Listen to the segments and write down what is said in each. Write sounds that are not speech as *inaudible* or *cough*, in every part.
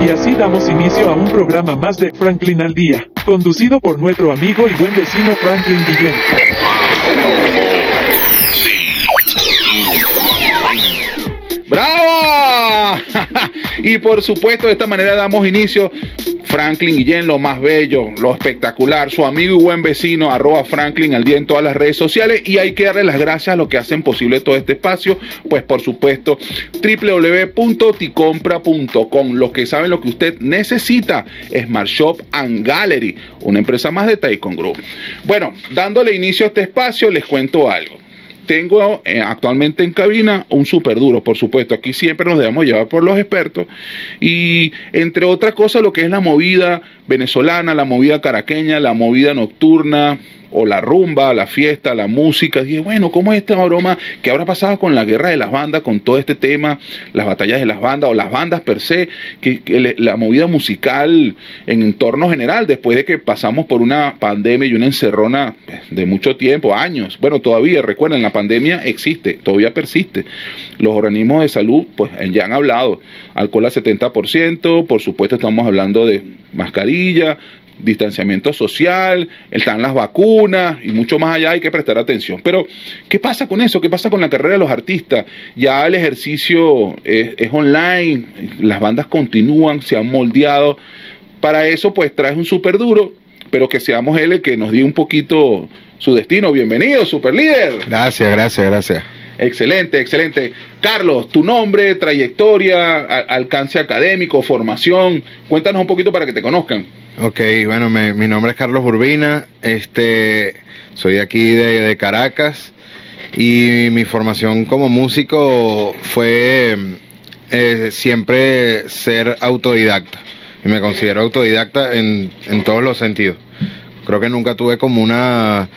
Y así damos inicio a un programa más de Franklin al Día, conducido por nuestro amigo y buen vecino Franklin Guillén. ¡Bravo! *laughs* y por supuesto, de esta manera damos inicio. Franklin Guillén, lo más bello, lo espectacular, su amigo y buen vecino, arroba Franklin al día en todas las redes sociales. Y hay que darle las gracias a los que hacen posible todo este espacio. Pues por supuesto, www.ticompra.com. Los que saben lo que usted necesita, Smart Shop and Gallery, una empresa más de Taikon Group. Bueno, dándole inicio a este espacio, les cuento algo tengo eh, actualmente en cabina un super duro, por supuesto. Aquí siempre nos debemos llevar por los expertos. Y entre otras cosas, lo que es la movida venezolana, la movida caraqueña, la movida nocturna, o la rumba, la fiesta, la música. Dije, bueno, ¿cómo es esta broma que habrá pasado con la guerra de las bandas, con todo este tema, las batallas de las bandas o las bandas per se, que, la movida musical en entorno general, después de que pasamos por una pandemia y una encerrona de mucho tiempo, años. Bueno, todavía, recuerden, la pandemia existe, todavía persiste. Los organismos de salud, pues ya han hablado, alcohol al 70%, por supuesto estamos hablando de mascarilla, distanciamiento social, están las vacunas y mucho más allá hay que prestar atención. Pero, ¿qué pasa con eso? ¿Qué pasa con la carrera de los artistas? Ya el ejercicio es, online, las bandas continúan, se han moldeado. Para eso, pues traes un súper duro, pero que seamos él el que nos diga un poquito su destino. Bienvenido, super líder. Gracias, gracias, gracias. Excelente, excelente. Carlos, tu nombre, trayectoria, alcance académico, formación. Cuéntanos un poquito para que te conozcan. Ok, bueno, mi nombre es Carlos Urbina, este, soy aquí de, Caracas y mi formación como músico fue eh, siempre ser autodidacta y me considero autodidacta en, en todos los sentidos. Creo que nunca tuve como una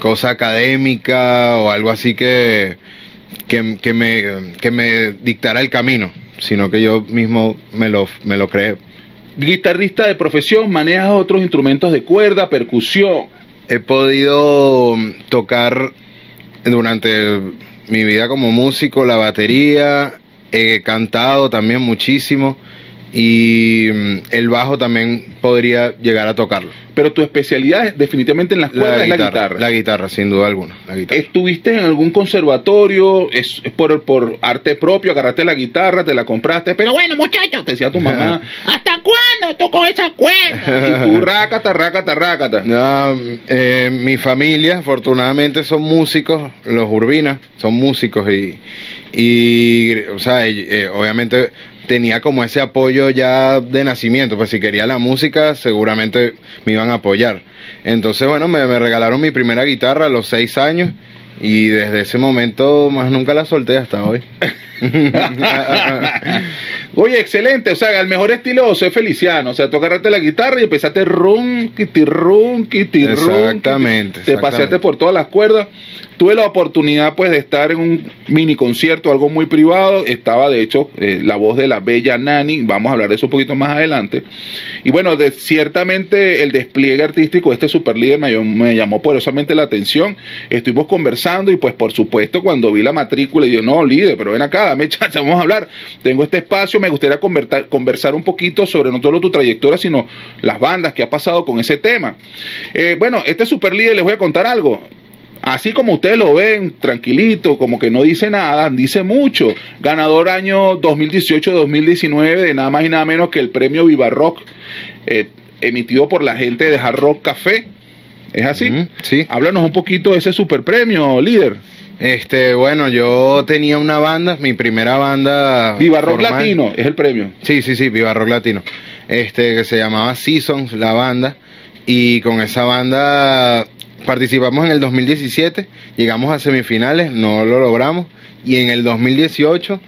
cosa académica o algo así que, que, que, me, que me dictara el camino, sino que yo mismo me lo, me lo creé guitarrista de profesión, manejas otros instrumentos de cuerda, percusión. He podido tocar durante mi vida como músico la batería, he cantado también muchísimo y mm, el bajo también podría llegar a tocarlo. Pero tu especialidad definitivamente en las cuerdas es la guitarra. La guitarra, sin duda alguna. ¿Estuviste en algún conservatorio? ¿Es, por, por arte propio? ¿Agarraste la guitarra? ¿Te la compraste? Pero bueno, muchachos, te decía tu *laughs* mamá, ¿hasta cuándo toco esa cuerda? *laughs* Y tú, rácata, rácata, rácata. No, eh, mi familia, afortunadamente, son músicos, los urbinas, son músicos y, y o sea, eh, obviamente tenía como ese apoyo ya de nacimiento, pues si quería la música seguramente me iban a apoyar. Entonces, bueno, me, regalaron mi primera guitarra a los seis años y desde ese momento más nunca la solté hasta hoy. *laughs* *laughs* Oye, excelente, o sea, el mejor estilo soy Feliciano, o sea, tú agarraste la guitarra y empezaste rum, kitty rum, Exactamente. Te paseaste por todas las cuerdas tuve la oportunidad pues de estar en un mini concierto, algo muy privado. Estaba de hecho eh, la voz de la bella Nani, vamos a hablar de eso un poquito más adelante. Y bueno, de, ciertamente el despliegue artístico de este super líder me, me, llamó poderosamente la atención. Estuvimos conversando y pues por supuesto cuando vi la matrícula y dije, no, líder, pero ven acá, dame *laughs* chance, vamos a hablar. Tengo este espacio, me gustaría conversar un poquito sobre no solo tu trayectoria, sino las bandas que ha pasado con ese tema. Eh, bueno, este super líder les voy a contar algo Así como ustedes lo ven, tranquilito, como que no dice nada, dice mucho. Ganador año 2018-2019 de nada más y nada menos que el premio Viva Rock, eh, emitido por la gente de Hard Rock Café. ¿Es así? sí. Háblanos un poquito de ese super premio, líder. Este, bueno, yo tenía una banda, mi primera banda. Viva Rock Latino, es el premio. Sí, sí, sí, Viva Rock Latino. Este, que se llamaba Seasons, la banda. Y con esa banda participamos en el 2017, llegamos a semifinales, no lo logramos. Y en el 2018,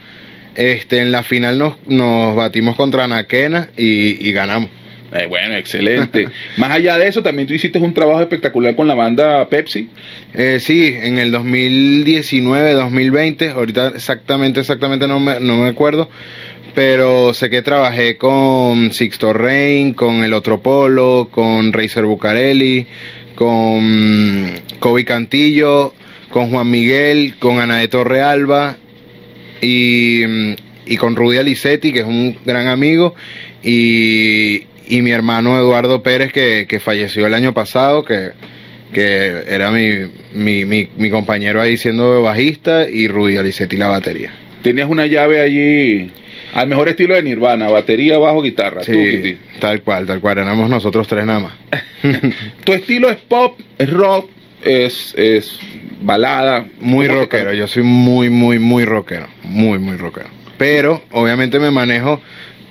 este, en la final nos, nos batimos contra Naquena y, ganamos. Eh, bueno, excelente. *laughs* Más allá de eso, también tú hiciste un trabajo espectacular con la banda Pepsi. Eh, sí, en el 2019, 2020, ahorita exactamente, exactamente no me, no me acuerdo, pero sé que trabajé con Sixto Rain, con El Otro Polo, con Racer Bucarelli, con Kobe Cantillo, con Juan Miguel, con Ana de Torrealba y y con Rudy Alicetti, que es un gran amigo, y, y mi hermano Eduardo Pérez, que, que falleció el año pasado, que, que era mi, mi, mi, mi compañero ahí siendo bajista, y Rudy Alicetti la batería. Tenías una llave allí al mejor estilo de Nirvana, batería, bajo, guitarra. tú, Sí, Kitty. tal cual, tal cual, éramos nosotros tres nada más. *laughs* Tu estilo es pop, es rock, es, es balada. Muy ¿Cómo te rockero, yo soy muy, muy, muy rockero, muy, muy rockero. Pero obviamente me manejo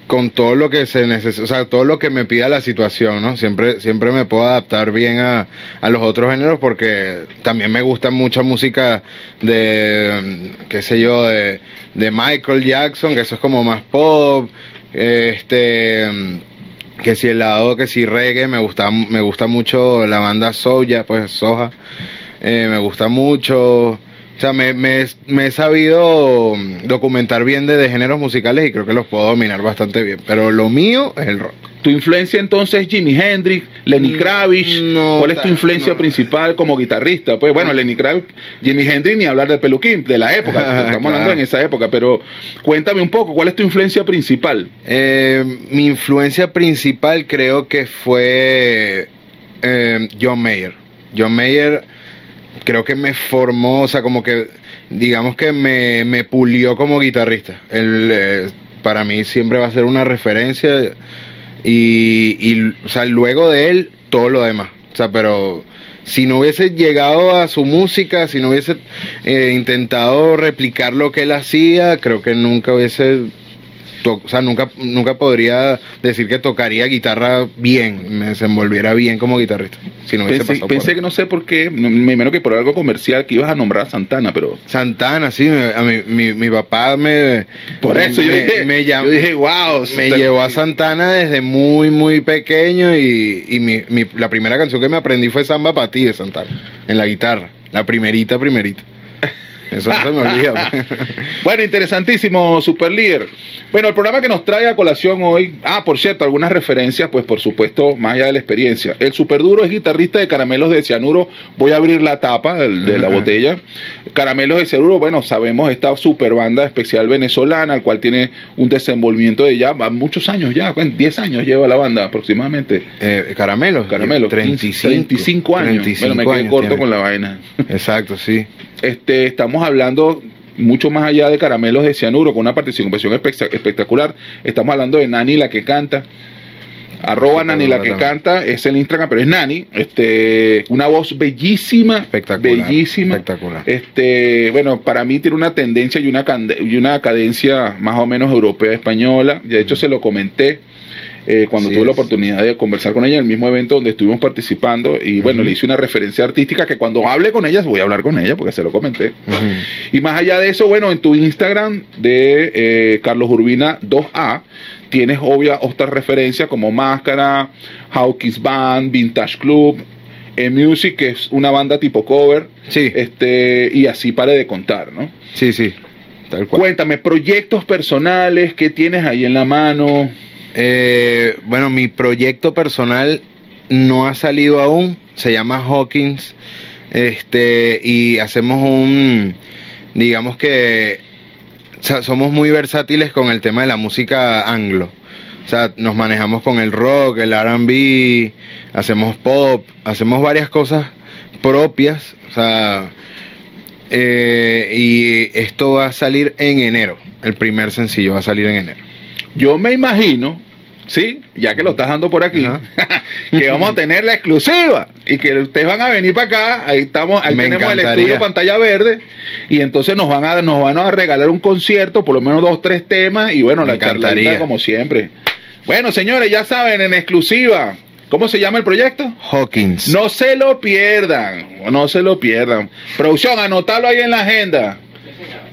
con todo lo que se necesita, o sea, todo lo que me pida la situación, ¿no? Siempre, siempre me puedo adaptar bien a, a los otros géneros porque también me gusta mucha música de, qué sé yo, de, de Michael Jackson, que eso es como más pop, este, que si el lado, que si reggae, me gusta, me gusta mucho la banda Soya, pues Soja, eh, me gusta mucho. O sea, me, me, me he sabido documentar bien de, de géneros musicales y creo que los puedo dominar bastante bien. Pero lo mío es el rock. Tu influencia entonces es Jimi Hendrix, Lenny Mm, Kravitz. no, ¿Cuál es tu influencia no. principal como guitarrista? Pues bueno, Lenny Kravitz, Jimi Hendrix, ni hablar de Peluquín, de la época. *laughs* Estamos Claro. hablando en esa época, pero cuéntame un poco, ¿cuál es tu influencia principal? Eh, mi influencia principal creo que fue eh, John Mayer. John Mayer creo que me formó, o sea, como que digamos que me, me pulió como guitarrista. Él, eh, para mí siempre va a ser una referencia y, y, o sea, luego de él todo lo demás. O sea, pero si no hubiese llegado a su música, si no hubiese eh, intentado replicar lo que él hacía, creo que nunca hubiese o sea, nunca, nunca podría decir que tocaría guitarra bien, me desenvolviera bien como guitarrista. Si no Pensé, pasado pensé por que no sé por qué, me imagino que por algo comercial que ibas a nombrar a Santana, pero Santana, sí, me- a mi, mi, mi papá me... por eso yo dije, me llam- yo dije, wow, me llevó a Santana desde muy, muy pequeño y, y mi, mi- la primera canción que me aprendí fue Samba para ti de Santana, en la guitarra, la primerita, primerita. Eso no se me olvida. *laughs* Bueno, interesantísimo, Super Líder. Bueno, el programa que nos trae a colación hoy, ah, por cierto, algunas referencias, pues por supuesto, más allá de la experiencia. El Super Duro es guitarrista de Caramelos de Cianuro. Voy a abrir la tapa del- de, la botella. Caramelos de Cianuro, bueno, sabemos esta super banda especial venezolana, al cual tiene un desenvolvimiento de ya va muchos años ya, ¿cuán- 10 años lleva la banda aproximadamente. Eh, Caramelo. Caramelos, 35, 35 años. 35 bueno, me quedé años corto tiene. con la vaina. Exacto, sí. Este, estamos hablando mucho más allá de caramelos de cianuro, con una participación espe- espectacular. Estamos hablando de Nani la que canta. Arroba Nani la que canta, es el Instagram, pero es Nani, este, una voz bellísima, Espectacular, bellísima, espectacular. este, bueno, para mí tiene una tendencia y una, y una cadencia más o menos europea española. De hecho, se lo comenté eh, cuando Sí tuve la oportunidad de conversar con ella en el mismo evento donde estuvimos participando. Y bueno, le hice una referencia artística que cuando hable con ella, voy a hablar con ella porque se lo comenté. Y más allá de eso, bueno, en tu Instagram de eh, Carlos Urbina 2A, tienes obvia otras referencias como Máscara, Hawkins Band, Vintage Club, E-Music, que es una banda tipo cover, Sí, este, y así pare de contar, ¿no? sí, sí. Tal cual. Cuéntame, proyectos personales, ¿qué tienes ahí en la mano? Eh, bueno, mi proyecto personal no ha salido aún. Se llama Hawkins. Este, y hacemos un. Digamos que. somos muy versátiles con el tema de la música anglo. O sea, nos manejamos con el rock, el RB, hacemos pop, hacemos varias cosas propias. O sea, eh, y esto va a salir en enero. El primer sencillo va a salir en enero. Yo me imagino, ¿sí? Ya que lo estás dando por aquí, Ajá. *laughs* que vamos a tener la exclusiva y que ustedes van a venir para acá. Ahí estamos, ahí Me tenemos el estudio pantalla verde y entonces nos van a nos van a regalar un concierto, por lo menos dos, tres temas y bueno, Me la encantaría. como siempre. Bueno, señores, ya saben, en exclusiva, ¿cómo se llama el proyecto? Hawkins. No se lo pierdan, no se lo pierdan. Producción, anotalo ahí en la agenda.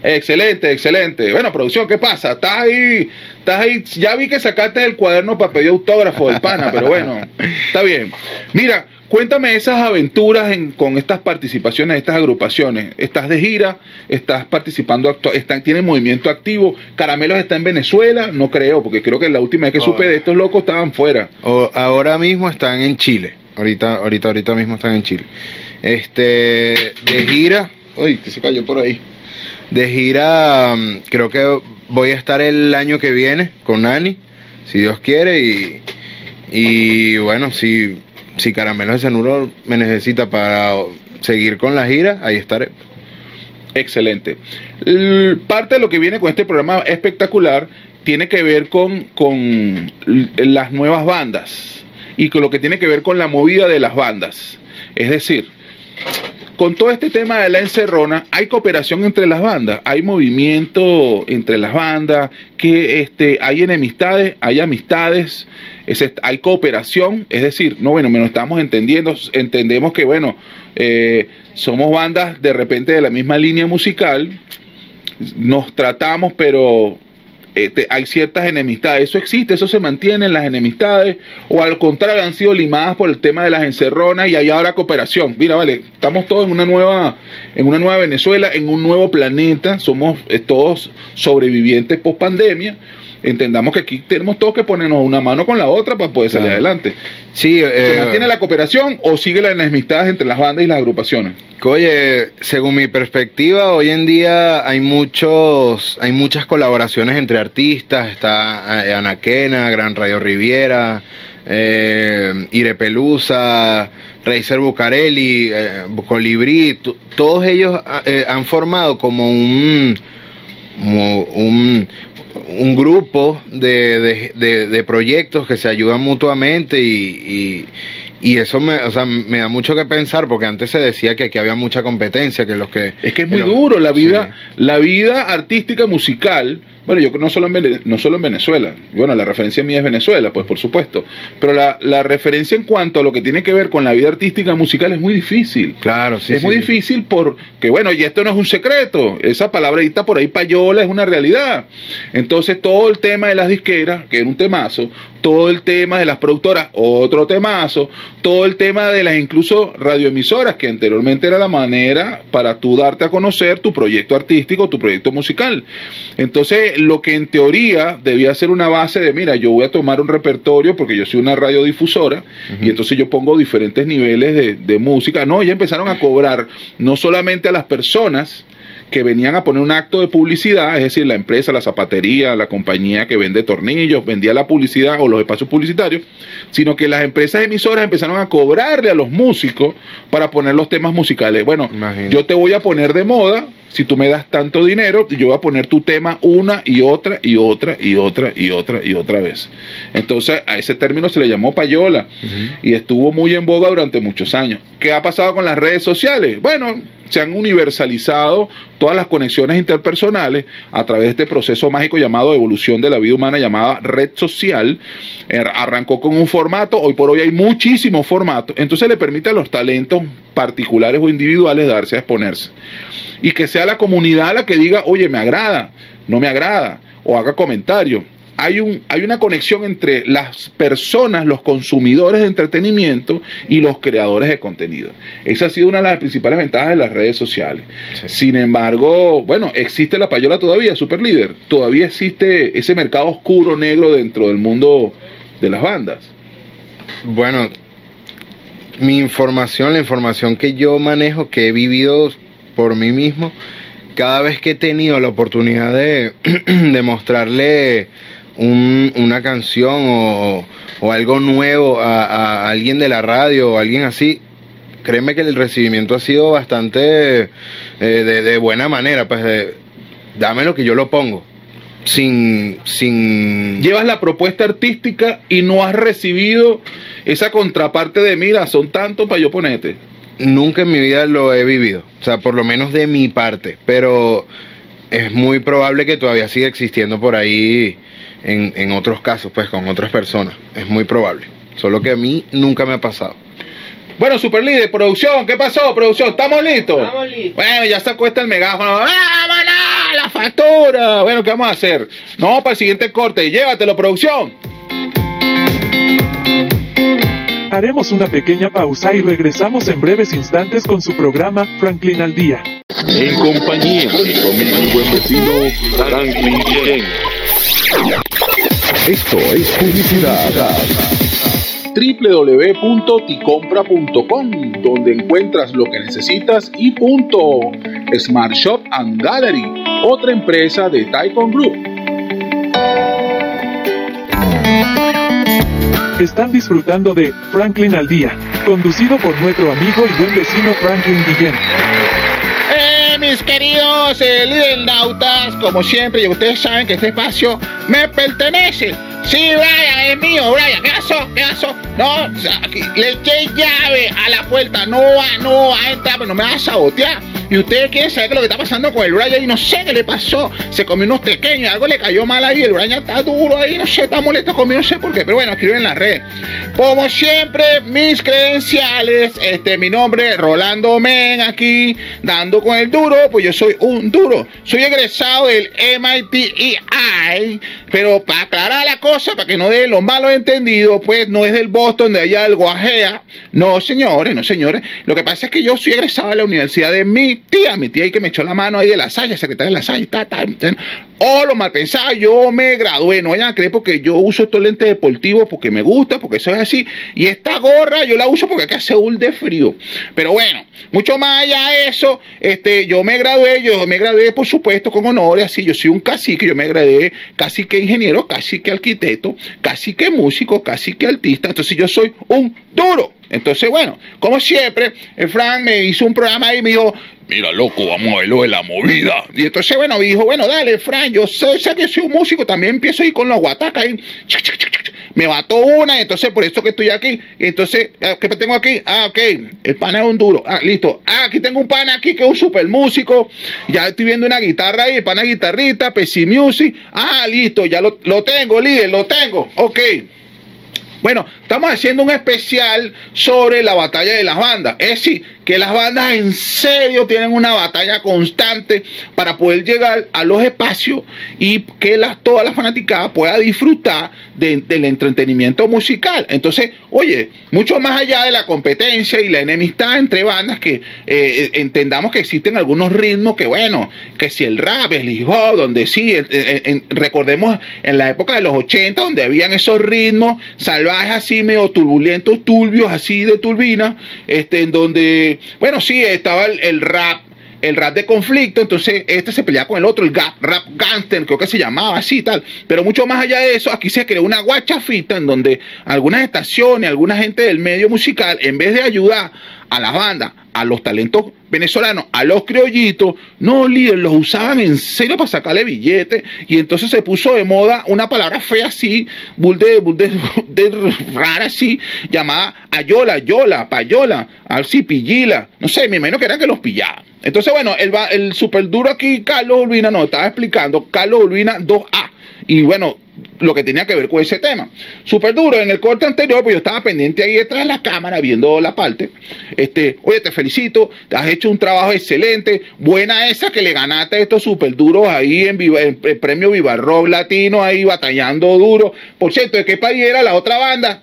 Excelente, excelente. Bueno, producción, ¿qué pasa? Estás ahí, estás ahí. Ya vi que sacaste el cuaderno para pedir autógrafo del pana, pero bueno, *laughs* está bien. Mira, cuéntame esas aventuras en- con estas participaciones, estas agrupaciones. Estás de gira, estás participando, están, tienen movimiento activo. Caramelos está en Venezuela, no creo, porque creo que la última vez que supe de estos locos estaban fuera. O- ahora mismo están en Chile. Ahorita, ahorita, ahorita mismo están en Chile. Este, de gira. Uy, que se cayó por ahí. De gira, mm, creo que voy a estar el año que viene con Nani, si Dios quiere, y, y bueno, si, si Caramelos de Cenuro me necesita para seguir con la gira, ahí estaré. Excelente. parte de lo que viene con este programa espectacular tiene que ver con, con las nuevas bandas y con lo que tiene que ver con la movida de las bandas. Es decir, con todo este tema de la encerrona, hay cooperación entre las bandas, hay movimiento entre las bandas, que este, hay enemistades, hay amistades, hay cooperación, es decir, no, bueno, menos estamos entendiendo, entendemos que, bueno, eh, somos bandas de repente de la misma línea musical, nos tratamos, pero eh, hay ciertas enemistades. Eso existe, eso se mantiene en las enemistades, o al contrario, han sido limadas por el tema de las encerronas y hay ahora cooperación. Mira, vale, estamos todos en una nueva, en una nueva Venezuela, en un nuevo planeta, somos eh, todos sobrevivientes post pandemia entendamos que aquí tenemos todos que ponernos una mano con la otra para poder salir adelante. Sí, ¿Se eh, mantiene la cooperación o sigue las enemistades entre las bandas y las agrupaciones? Oye, según mi perspectiva, hoy en día hay muchos, hay muchas colaboraciones entre artistas. Está eh, Anaquena, Gran Radio Riviera, eh, Ire Pelusa, Reiser Bucarelli, eh, Colibrí. Todos ellos han formado como un, como un, un grupo de, de, de, proyectos que se ayudan mutuamente y, y, eso me, o sea, me da mucho que pensar porque antes se decía que aquí había mucha competencia, que los que... Es que es muy duro la vida, la vida artística musical bueno, yo no solo en, no solo en Venezuela, bueno, la referencia mía es Venezuela, pues por supuesto, pero la, la, referencia en cuanto a lo que tiene que ver con la vida artística musical es muy difícil. Claro, sí. Es muy difícil porque, bueno, y esto no es un secreto, esa palabrita por ahí payola es una realidad. Entonces todo el tema de las disqueras, que era un temazo, todo el tema de las productoras, otro temazo, todo el tema de las incluso radioemisoras, que anteriormente era la manera para tú darte a conocer tu proyecto artístico, tu proyecto musical. Entonces, lo que en teoría debía ser una base de, mira, yo voy a tomar un repertorio porque yo soy una radiodifusora y entonces yo pongo diferentes niveles de, de música. No, ya empezaron a cobrar no solamente a las personas, que venían a poner un acto de publicidad, es decir, la empresa, la zapatería, la compañía que vende tornillos, vendía la publicidad o los espacios publicitarios, sino que las empresas emisoras empezaron a cobrarle a los músicos para poner los temas musicales. Bueno, yo te voy a poner de moda, si tú me das tanto dinero, yo voy a poner tu tema una y otra y otra y otra y otra y otra vez. Entonces a ese término se le llamó payola y estuvo muy en boga durante muchos años. ¿Qué ha pasado con las redes sociales? Bueno, se han universalizado todas las conexiones interpersonales a través de este proceso mágico llamado evolución de la vida humana llamada red social. Er, arrancó con un formato, hoy por hoy hay muchísimos formatos, entonces le permite a los talentos particulares o individuales darse a exponerse. Y que sea la comunidad la que diga, oye, me agrada, no me agrada, o haga comentarios hay, un, hay una conexión entre las personas, los consumidores de entretenimiento y los creadores de contenido. Esa ha sido una de las principales ventajas de las redes sociales. Sin embargo, bueno, existe la payola todavía, super líder. Todavía existe ese mercado oscuro, negro dentro del mundo de las bandas. Bueno, mi información, la información que yo manejo, que he vivido por mí mismo, cada vez que he tenido la oportunidad de, *clears throat* de mostrarle una canción o, algo nuevo a, alguien de la radio o alguien así, créeme que el recibimiento ha sido bastante eh, de, buena manera, pues dame lo que yo lo pongo. Sin, sin... Llevas la propuesta artística y no has recibido esa contraparte de, mira, son tantos para yo ponerte. Nunca en mi vida lo he vivido, o sea, por lo menos de mi parte, pero es muy probable que todavía siga existiendo por ahí en, en otros casos, pues con otras personas. Es muy probable. Solo que a mí nunca me ha pasado. Bueno, Super Líder, producción, ¿qué pasó, producción? ¿Estamos listos? Estamos listos. Bueno, ya se acuesta el megáfono. ¡Vámonos! ¡La factura! Bueno, ¿qué vamos a hacer? No, para el siguiente corte. Llévatelo, producción. Haremos una pequeña pausa y regresamos en breves instantes con su programa Franklin al Día. En compañía de mi buen vecino Franklin esto es publicidad www.ticompra.com donde encuentras lo que necesitas y punto. Smart Shop and Gallery, otra empresa de Taikon Group Están disfrutando de Franklin al Día, conducido por nuestro amigo y buen vecino Franklin Guillén. Mis queridos eh, lidernautas, como siempre, y ustedes saben que este espacio me pertenece. Sí, Brian, es mío, Brian. ¿Qué pasó? ¿Qué pasó? No, le eché llave a la puerta. No va, no va a entrar, pero no me va a sabotear. Y ustedes quieren saber qué es lo que está pasando con el Brian y no sé qué le pasó. Se comió unos pequeños, algo le cayó mal ahí. El Brian está duro ahí, no sé, está molesto conmigo, no sé por qué. Pero bueno, escriben en la red. Como siempre, mis credenciales. Este, mi nombre, Rolando Men, aquí, dando con el duro. Pues yo soy un duro. Soy egresado del MIT pero para aclarar la cosa, para que no dé los malos entendidos, pues no es del Boston, de allá algo ajea. No, señores, no, señores. Lo que pasa es que yo soy egresado de la Universidad de mi tía, mi tía ahí que me echó la mano ahí de la Salle, secretaria de la Salle, ta, ta, ta. Oh, lo mal pensaba, yo me gradué, no vayan a creer porque yo uso estos lentes deportivos porque me gusta, porque eso es así. Y esta gorra yo la uso porque aquí hace un de frío. Pero bueno, mucho más allá de eso, este, yo me gradué, yo me gradué por supuesto con honores, así, yo soy un cacique, yo me gradué casi que ingeniero, casi que arquitecto, casi que músico, casi que artista, entonces yo soy un duro. Entonces, bueno, como siempre, el Frank me hizo un programa y me dijo, mira, loco, vamos a verlo de la movida. Y entonces, bueno, me dijo, bueno, dale, Frank, yo sé, sé que soy un músico, también empiezo ahí con los guatacas ahí. Me mató una, y entonces por eso que estoy aquí. Y entonces, eh, ¿qué tengo aquí? Ah, ok, el pana es un duro. Ah, listo. Ah, aquí tengo un pana aquí que es un super músico. Ya estoy viendo una guitarra ahí, el pana guitarrita, PC Music. Ah, listo, ya lo, lo tengo, líder, lo tengo. Ok. Bueno, estamos haciendo un especial sobre la batalla de las bandas. Es decir, que las bandas en serio tienen una batalla constante para poder llegar a los espacios y que las, toda la fanaticada pueda disfrutar de- del entretenimiento musical. Entonces, oye, mucho más allá de la competencia y la enemistad entre bandas, que eh, entendamos que existen algunos ritmos que, bueno, que si el rap, el hip hop, donde sí, recordemos en la época de los 80, donde habían esos ritmos salvajes así, medio turbulentos, turbios, así de turbina, este, en donde, bueno, sí, estaba el, el rap, el rap de conflicto, entonces este se peleaba con el otro, el ga- rap gangster, creo que se llamaba así y tal. Pero mucho más allá de eso, aquí se creó una guachafita en donde algunas estaciones, alguna gente del medio musical, en vez de ayudar a las bandas, a los talentos venezolanos, a los criollitos, no, líder, los usaban en serio para sacarle billetes y entonces se puso de moda una palabra fea así, bulde, bulde, de rara así, llamada ayola, yola, payola, así, pillila, no sé, me imagino que eran que los pillaban. Entonces, bueno, el, el super duro aquí, Carlos Urbina, nos estaba explicando, Carlos Urbina 2A, y bueno, lo que tenía que ver con ese tema. Súper duro, en el corte anterior, pues yo estaba pendiente ahí detrás de la cámara viendo la parte. Este, oye, te felicito, has hecho un trabajo excelente, buena esa que le ganaste estos súper duros ahí en, Viva- en el premio Viva Rock Latino, ahí batallando duro. Por cierto, ¿de qué país era la otra banda?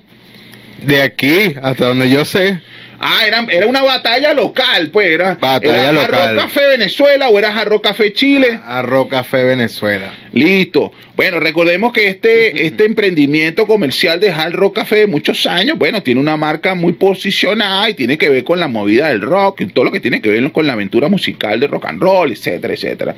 De aquí, hasta donde yo sé. Ah, era, era una batalla local, pues era. Batalla era local. Jarro Café Venezuela o era Jarro Café Chile. Arro Café Venezuela. Listo. Bueno, recordemos que este, *laughs* este emprendimiento comercial de Hard Rock Café de muchos años, bueno, tiene una marca muy posicionada y tiene que ver con la movida del rock, y todo lo que tiene que ver con la aventura musical de rock and roll, etcétera, etcétera.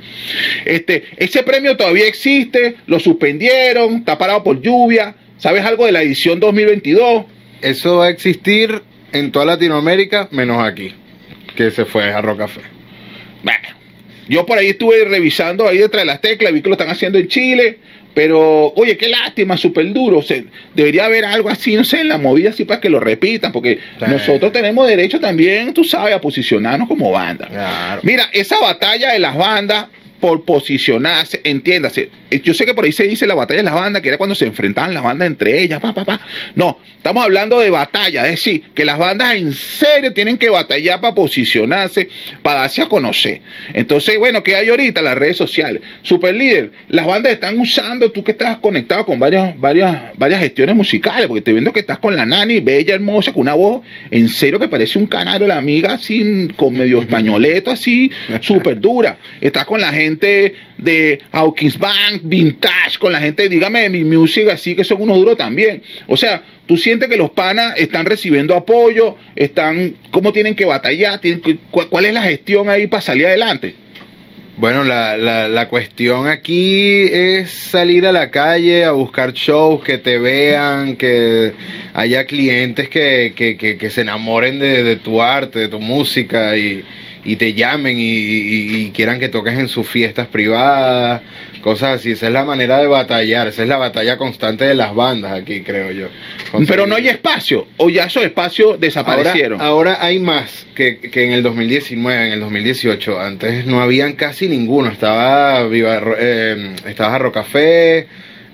Este, ese premio todavía existe, lo suspendieron, está parado por lluvia. ¿Sabes algo de la edición 2022? Eso va a existir en toda Latinoamérica, menos aquí, que se fue a Arro Café. Bueno, yo por ahí estuve revisando ahí detrás de las teclas, vi que lo están haciendo en Chile, pero oye, qué lástima, súper duro. O sea, debería haber algo así, no sé, en la movida así para que lo repitan, porque Sí. nosotros tenemos derecho también, tú sabes, a posicionarnos como banda. Claro. Mira, esa batalla de las bandas por posicionarse, entiéndase. Yo sé que por ahí se dice la batalla de las bandas, que era cuando se enfrentaban las bandas entre ellas, pa, pa, pa. No, estamos hablando de batalla, es decir, que las bandas en serio tienen que batallar para posicionarse, para darse a conocer. Entonces, bueno, ¿qué hay ahorita? Las redes sociales. Super líder, las bandas están usando, tú que estás conectado con varias, varias, varias gestiones musicales, porque te viendo que estás con la nani, bella, hermosa, con una voz en serio que parece un canario, la amiga, así, con medio españoleto, así, *laughs* súper dura. Estás con la gente de Hawkins Bank, Vintage, con la gente, dígame, de mi music, así que son unos duros también. O sea, tú sientes que los panas están recibiendo apoyo, están, ¿cómo tienen que batallar? ¿Tienen que- cu- ¿Cuál es la gestión ahí para salir adelante? Bueno, la, la, la cuestión aquí es salir a la calle a buscar shows, que te vean, que haya clientes que, que, que, que se enamoren de tu arte, de tu música y, y te llamen y, y- y quieran que toques en sus fiestas privadas, cosas así. Esa es la manera de batallar, esa es la batalla constante de las bandas aquí, creo yo. Pero no hay espacio, o ya esos espacios desaparecieron. Ahora, ahora hay más que, que en el 2019, en el 2018. Antes no habían casi ninguno. Estaba Viva, eh, estaba Jarro Café,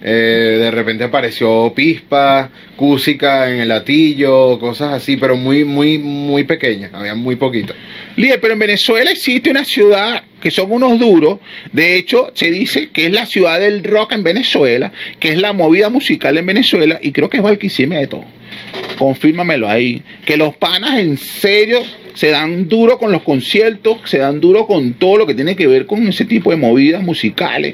eh, de repente apareció Pispa, Cúsica en el Latillo, cosas así, pero muy, muy, muy pequeñas. Había muy poquitas. Líder, pero en Venezuela existe una ciudad que son unos duros. De hecho, se dice que es la ciudad del rock en Venezuela, que es la movida musical en Venezuela, y creo que es Barquisimeto. Confírmamelo ahí. Que los panas en serio se dan duro con los conciertos, se dan duro con todo lo que tiene que ver con ese tipo de movidas musicales.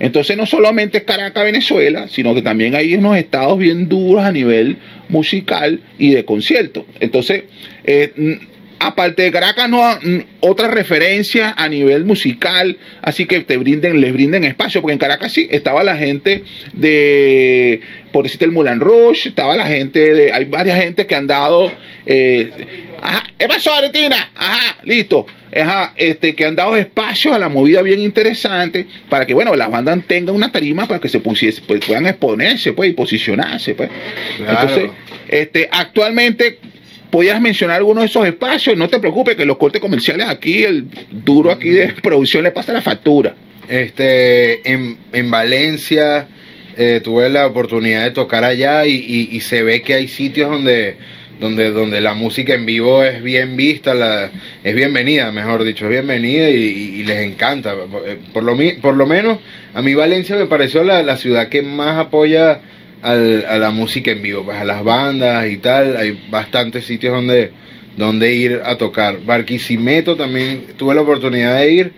Entonces no solamente es Caracas, Venezuela, sino que también hay unos estados bien duros a nivel musical y de conciertos. Entonces, eh, mm, aparte de Caracas, no mm, otra referencia a nivel musical, así que te brinden, les brinden espacio, porque en Caracas sí estaba la gente de, por decirte el Mulan Rush, estaba la gente de, hay varias gente que han dado, eh, ajá, ¿qué pasó, Argentina? Ajá, listo. Ajá, este, que han dado espacio a la movida bien interesante para que bueno las bandas tengan una tarima para que se pusiese, pues, puedan exponerse pues, y posicionarse pues. Claro. Entonces, este, actualmente podías mencionar algunos de esos espacios, no te preocupes que los cortes comerciales aquí, el duro aquí de producción le pasa la factura. Este, en, en Valencia eh, tuve la oportunidad de tocar allá y, y- y se ve que hay sitios donde, donde, donde la música en vivo es bien vista, la, es bienvenida, mejor dicho, es bienvenida y, les encanta. Por lo, por lo menos a mí Valencia me pareció la, la ciudad que más apoya al- a la música en vivo, pues a las bandas y tal. Hay bastantes sitios donde, donde ir a tocar. Barquisimeto también tuve la oportunidad de ir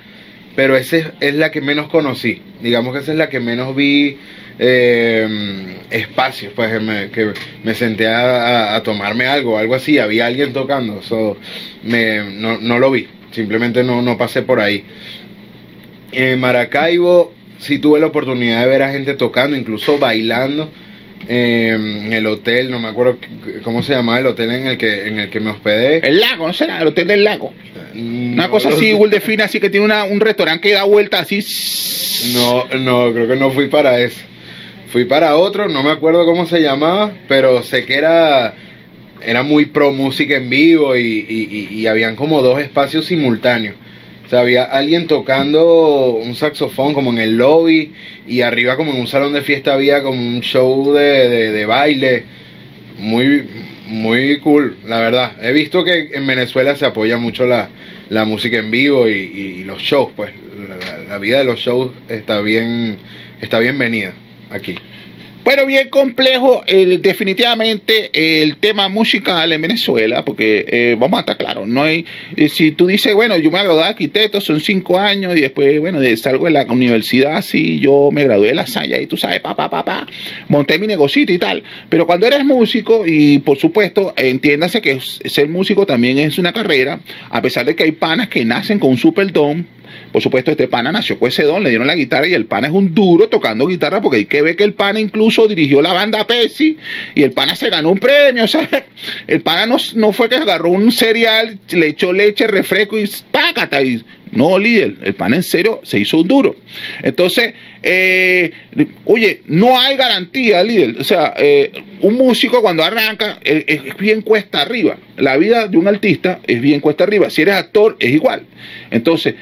pero esa es, es la que menos conocí. Digamos que esa es la que menos vi eh, espacios, pues que me, que me senté a, tomarme algo, algo así, había alguien tocando, so, me, no, no lo vi, simplemente no, no pasé por ahí. En Maracaibo sí tuve la oportunidad de ver a gente tocando, incluso bailando. eh, en el hotel, no me acuerdo cómo se llamaba el hotel en el que en el que me hospedé. El lago, ¿no será? El hotel del lago. Una No cosa así, fina, así que tiene una- un restaurante que da vuelta así. No, no, creo que no fui para eso. Fui para otro, no me acuerdo cómo se llamaba, pero sé que era, era muy pro música en vivo y, y- y- habían como dos espacios simultáneos. O sea, había alguien tocando un saxofón como en el lobby y arriba como en un salón de fiesta había como un show de, de- baile. Muy, muy cool, la verdad. He visto que en Venezuela se apoya mucho la, la música en vivo y, los shows, pues la- la vida de los shows está bien, está bienvenida aquí. Pero bien complejo, eh, definitivamente el tema musical en Venezuela, porque eh, vamos a estar claros, no hay, eh, si tú dices, bueno, yo me gradué de arquitecto, son cinco años, y después, bueno, salgo de la universidad, sí, yo me gradué de la Salle, y tú sabes, pa, pa, pa, pa, monté mi negocito y tal, pero cuando eres músico, y por supuesto, entiéndase que ser músico también es una carrera, a pesar de que hay panas que nacen con un super don, por supuesto, este pana nació con ese don, le dieron la guitarra y el pana es un duro tocando guitarra porque hay que ver que el pana incluso dirigió la banda Pepsi y el pana se ganó un premio, *laughs* o sea, el pana no, no fue que agarró un cereal, le echó leche, refresco y pácata y no, líder, el pana en serio se hizo un duro. Entonces, eh, oye, no hay garantía, líder. O sea, eh, un músico cuando arranca eh, es bien cuesta arriba. La vida de un artista es bien cuesta arriba. Si eres actor, es igual. Entonces,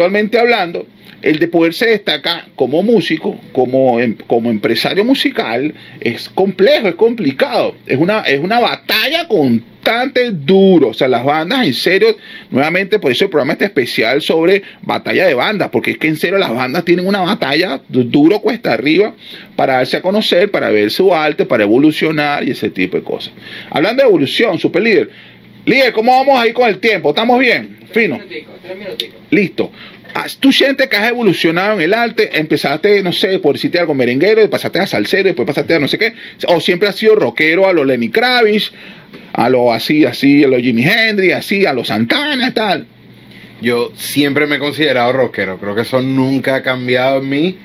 porcentualmente hablando, el de poderse destacar como músico, como, em- como empresario musical, es complejo, es complicado. Es una, es una batalla constante, duro. O sea, las bandas, en serio, nuevamente, por eso el programa está especial sobre batalla de bandas, porque es que en serio las bandas tienen una batalla du- duro cuesta arriba para darse a conocer, para ver su arte, para evolucionar y ese tipo de cosas. Hablando de evolución, super líder. Líder, ¿cómo vamos ahí con el tiempo? ¿Estamos bien? Fino. Listo. Ah, Tú sientes que has evolucionado en el arte, empezaste, no sé, por decirte algo merenguero, pasaste a salsero, después pasaste a no sé qué, o siempre has sido rockero a lo Lenny Kravitz, a lo así, así, a lo Jimi Hendrix, así, a los Santana, tal. yo siempre me he considerado rockero. Creo que eso nunca ha cambiado en mí.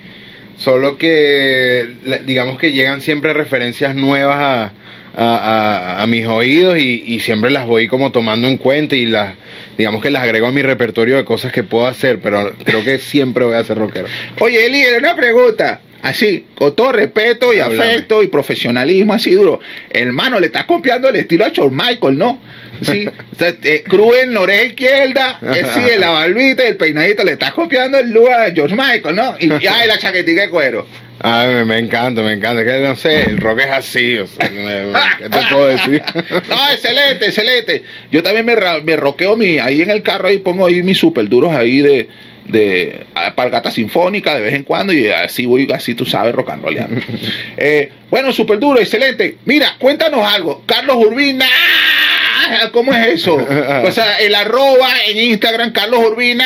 Solo que, digamos que llegan siempre referencias nuevas a, a- mis oídos y, y siempre las voy como tomando en cuenta y las, digamos que las agrego a mi repertorio de cosas que puedo hacer, pero creo que siempre voy a ser rockero. Oye, líder, una pregunta. Así, con todo respeto y afecto y profesionalismo, así duro. Hermano, le estás copiando el estilo a George Michael, ¿no? Sí, *laughs* o sea, eh, cruz en la oreja izquierda, eh, sí, la barbita y el peinadito, le estás copiando el look a George Michael, ¿no? Y ya, la chaquetica de cuero. Ay, me, me encanta, me encanta. Que no sé, el rock es así. O sea, me- me- ¿Qué te puedo decir? *laughs* No, excelente, excelente. Yo también me roqueo mi, ahí en el carro, ahí pongo ahí mis super duros ahí de, de alpargata sinfónica de vez en cuando y así voy, así tú sabes, rock and rolleando. *laughs* Eh, bueno, super duro, excelente. Mira, cuéntanos algo. Carlos Urbina, ¡ah! ¿cómo es eso? O sea, el arroba en Instagram, Carlos Urbina,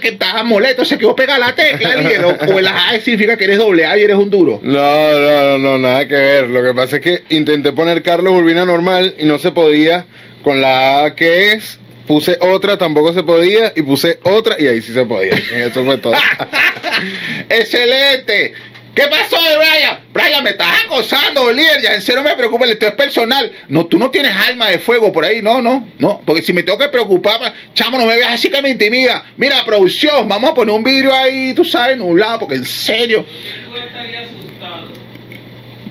que estás molesto, se quedó pegada la tecla, líder, o, o el A significa que eres doble A y eres un duro. No, no, no, no, nada que ver. Lo que pasa es que intenté poner Carlos Urbina normal y no se podía con la A que es. Puse otra, tampoco se podía, y puse otra, y ahí sí se podía. Eso fue todo. *laughs* ¡Excelente! ¿Qué pasó, Brian? Brian, me estás acosando, líder. Ya en serio me preocupa, esto es personal. No, tú no tienes alma de fuego por ahí, no, no, no. Porque si me tengo que preocupar, pa- chamo, no me veas así que me intimida. Mira, producción, vamos a poner un vidrio ahí, tú sabes, en un lado, porque en serio.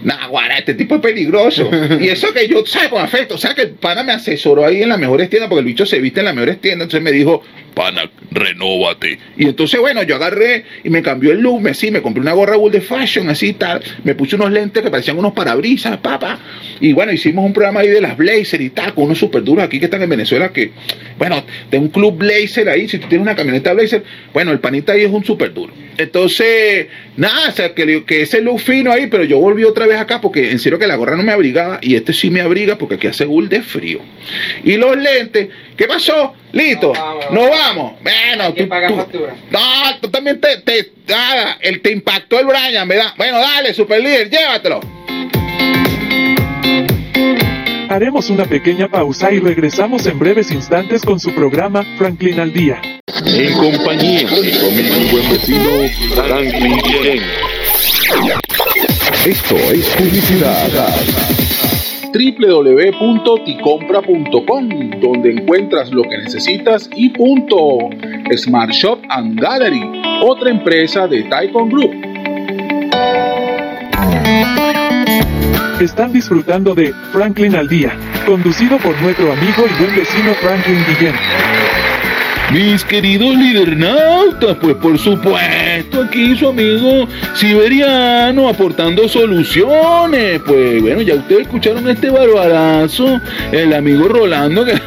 Nah, este tipo es peligroso. *laughs* y eso que yo, ¿sabes? Con afecto. O sea, que el pana me asesoró ahí en las mejores tiendas, porque el bicho se viste en las mejores tiendas. Entonces me dijo, pana, renóvate. Y entonces, bueno, yo agarré y me cambió el look. Me, sí, me compré una gorra Bull Fashion, así tal. Me puse unos lentes que parecían unos parabrisas, papá. Y bueno, hicimos un programa ahí de las Blazer y tal, con unos super duros aquí que están en Venezuela. Que, bueno, de un club Blazer ahí. Si tú tienes una camioneta Blazer, bueno, el panita ahí es un super duro. Entonces, nada, o sea, que, que ese look fino ahí, pero yo volví otra vez acá porque en serio que la gorra no me abrigaba y este sí me abriga porque aquí hace bull de frío. Y los lentes, ¿qué pasó? Listo, Nos vamos. nos vamos. Bueno, ¿Quién paga factura? No, tú también te, te, nada, el, te impactó el Brian, ¿verdad? Bueno, dale, super líder, llévatelo. Haremos una pequeña pausa y regresamos en breves instantes con su programa Franklin al Día. En compañía de mi amigo y buen vecino Franklin Guillén. Esto es publicidad. www.ticompra.com, donde encuentras lo que necesitas y punto. Smart Shop and Gallery, otra empresa de Taikon Group. Están disfrutando de Franklin al Día, conducido por nuestro amigo y buen vecino Franklin Guillén. Mis queridos lidernautas, pues por supuesto, aquí su amigo siberiano aportando soluciones. Pues bueno, ya ustedes escucharon este barbarazo, el amigo Rolando, que *laughs*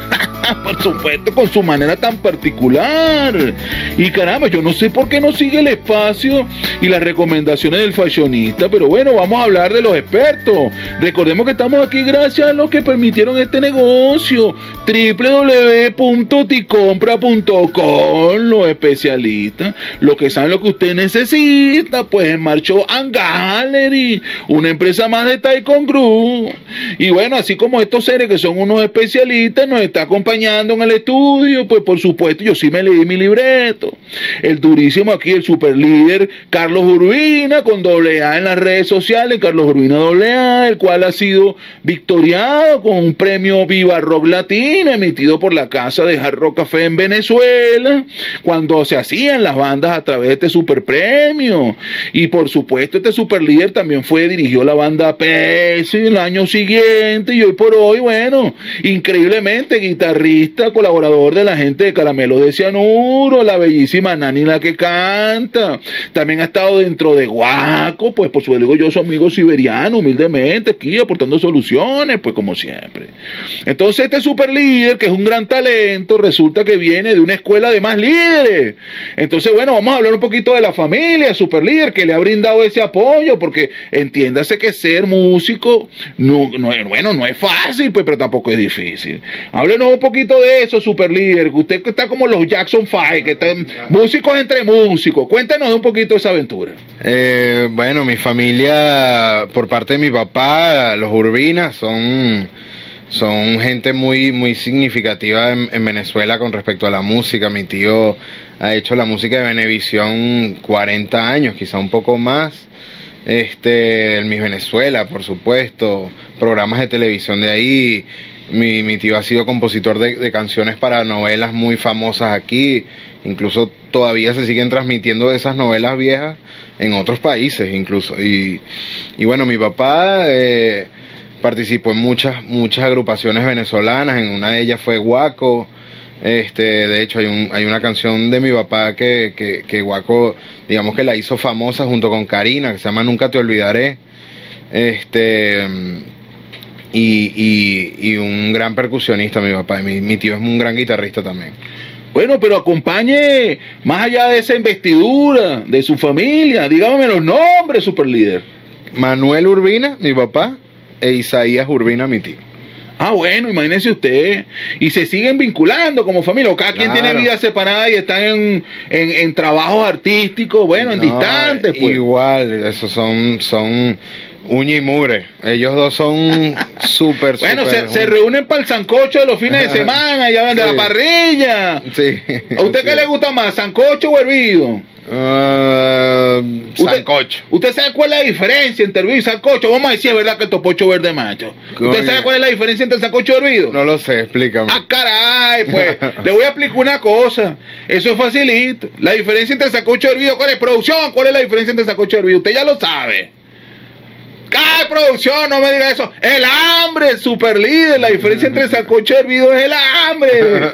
por supuesto con su manera tan particular. Y caramba, yo no sé por qué no sigue el espacio y las recomendaciones del fashionista, pero bueno, vamos a hablar de los expertos. Recordemos que estamos aquí gracias a los que permitieron este negocio. www.ticompra.com Los especialistas, los que saben lo que usted necesita, pues en Marcho and Gallery, una empresa más de Taikon Group. Y bueno, así como estos seres que son unos especialistas nos está acompañando en el estudio, pues por supuesto yo sí me leí mi libreto. El durísimo aquí, el super líder Carlos Urbina, con doble A en las redes sociales, Carlos Urbina doble A, el cual ha sido victoriado con un premio Viva Rock Latino emitido por la Casa de Hard Rock Café en Venezuela, cuando se hacían las bandas a través de este super premio. Y por supuesto, este super líder también fue, dirigió la banda Pepsi el año siguiente y hoy por hoy, bueno, increíblemente guitarrista, colaborador de la gente de Caramelo de Cianuro, la bellísima Nani la que canta. También ha estado dentro de Guaco, pues por su digo yo, su amigo siberiano, humildemente, aquí aportando soluciones, pues como siempre. Entonces este super líder, que es un gran talento, resulta que viene de una escuela de más líderes. Entonces, bueno, vamos a hablar un poquito de la familia, super líder, que le ha brindado ese apoyo, porque entiéndase que ser músico, no, no bueno, no es fácil, pues, pero tampoco es difícil. Háblenos un poquito de eso, super líder, que usted está como los Jackson Five, que están músicos entre músicos. Cuéntenos un poquito esa aventura. Eh, bueno, mi familia, por parte de mi papá, los Urbinas, son son gente muy, muy significativa en, en Venezuela con respecto a la música. Mi tío ha hecho la música de Venevisión 40 años, quizá un poco más. Este, el Miss Venezuela, por supuesto, programas de televisión de ahí. Mi, mi tío ha sido compositor de, de canciones para novelas muy famosas aquí. Incluso todavía se siguen transmitiendo esas novelas viejas en otros países, incluso. Y, y bueno, mi papá eh, participó en muchas, muchas agrupaciones venezolanas. En una de ellas fue Guaco. Este, de hecho, hay, un, hay una canción de mi papá que, que, que Guaco, digamos que la hizo famosa junto con Karina, que se llama Nunca te olvidaré. Este, y, y, y un gran percusionista, mi papá. Mi, mi tío es un gran guitarrista también. Bueno, pero acompañe más allá de esa investidura de su familia. Dígame los nombres, super líder. Manuel Urbina, mi papá, e Isaías Urbina, mi tío. Ah, bueno, imagínese usted. Y se siguen vinculando como familia. O cada quien tiene vida separada y están en, en, en trabajos artísticos, bueno, en distantes, pues. Igual, esos son, son uña y mugre. Ellos dos son *laughs* súper, Bueno, se, se reúnen para el sancocho de los fines de semana, ya van de Sí. la parrilla. Sí. ¿A usted qué le gusta más, sancocho o hervido? Ah, Usted- sancocho. ¿Usted sabe cuál es la diferencia entre hervido y sancocho? Vamos a decir, es verdad que el topocho verde macho. ¿Usted sabe cuál es la diferencia entre sancocho y hervido? No lo sé, explícame. Ah, caray, pues. *laughs* Le voy a explicar una cosa. Eso es facilito. La diferencia entre sancocho y hervido, ¿cuál es? Producción, ¿cuál es la diferencia entre sancocho y hervido? Usted ya lo sabe. ¡Ay, producción! No me diga eso. El hambre, super líder. La diferencia entre sancocho y hervido es el hambre. *laughs*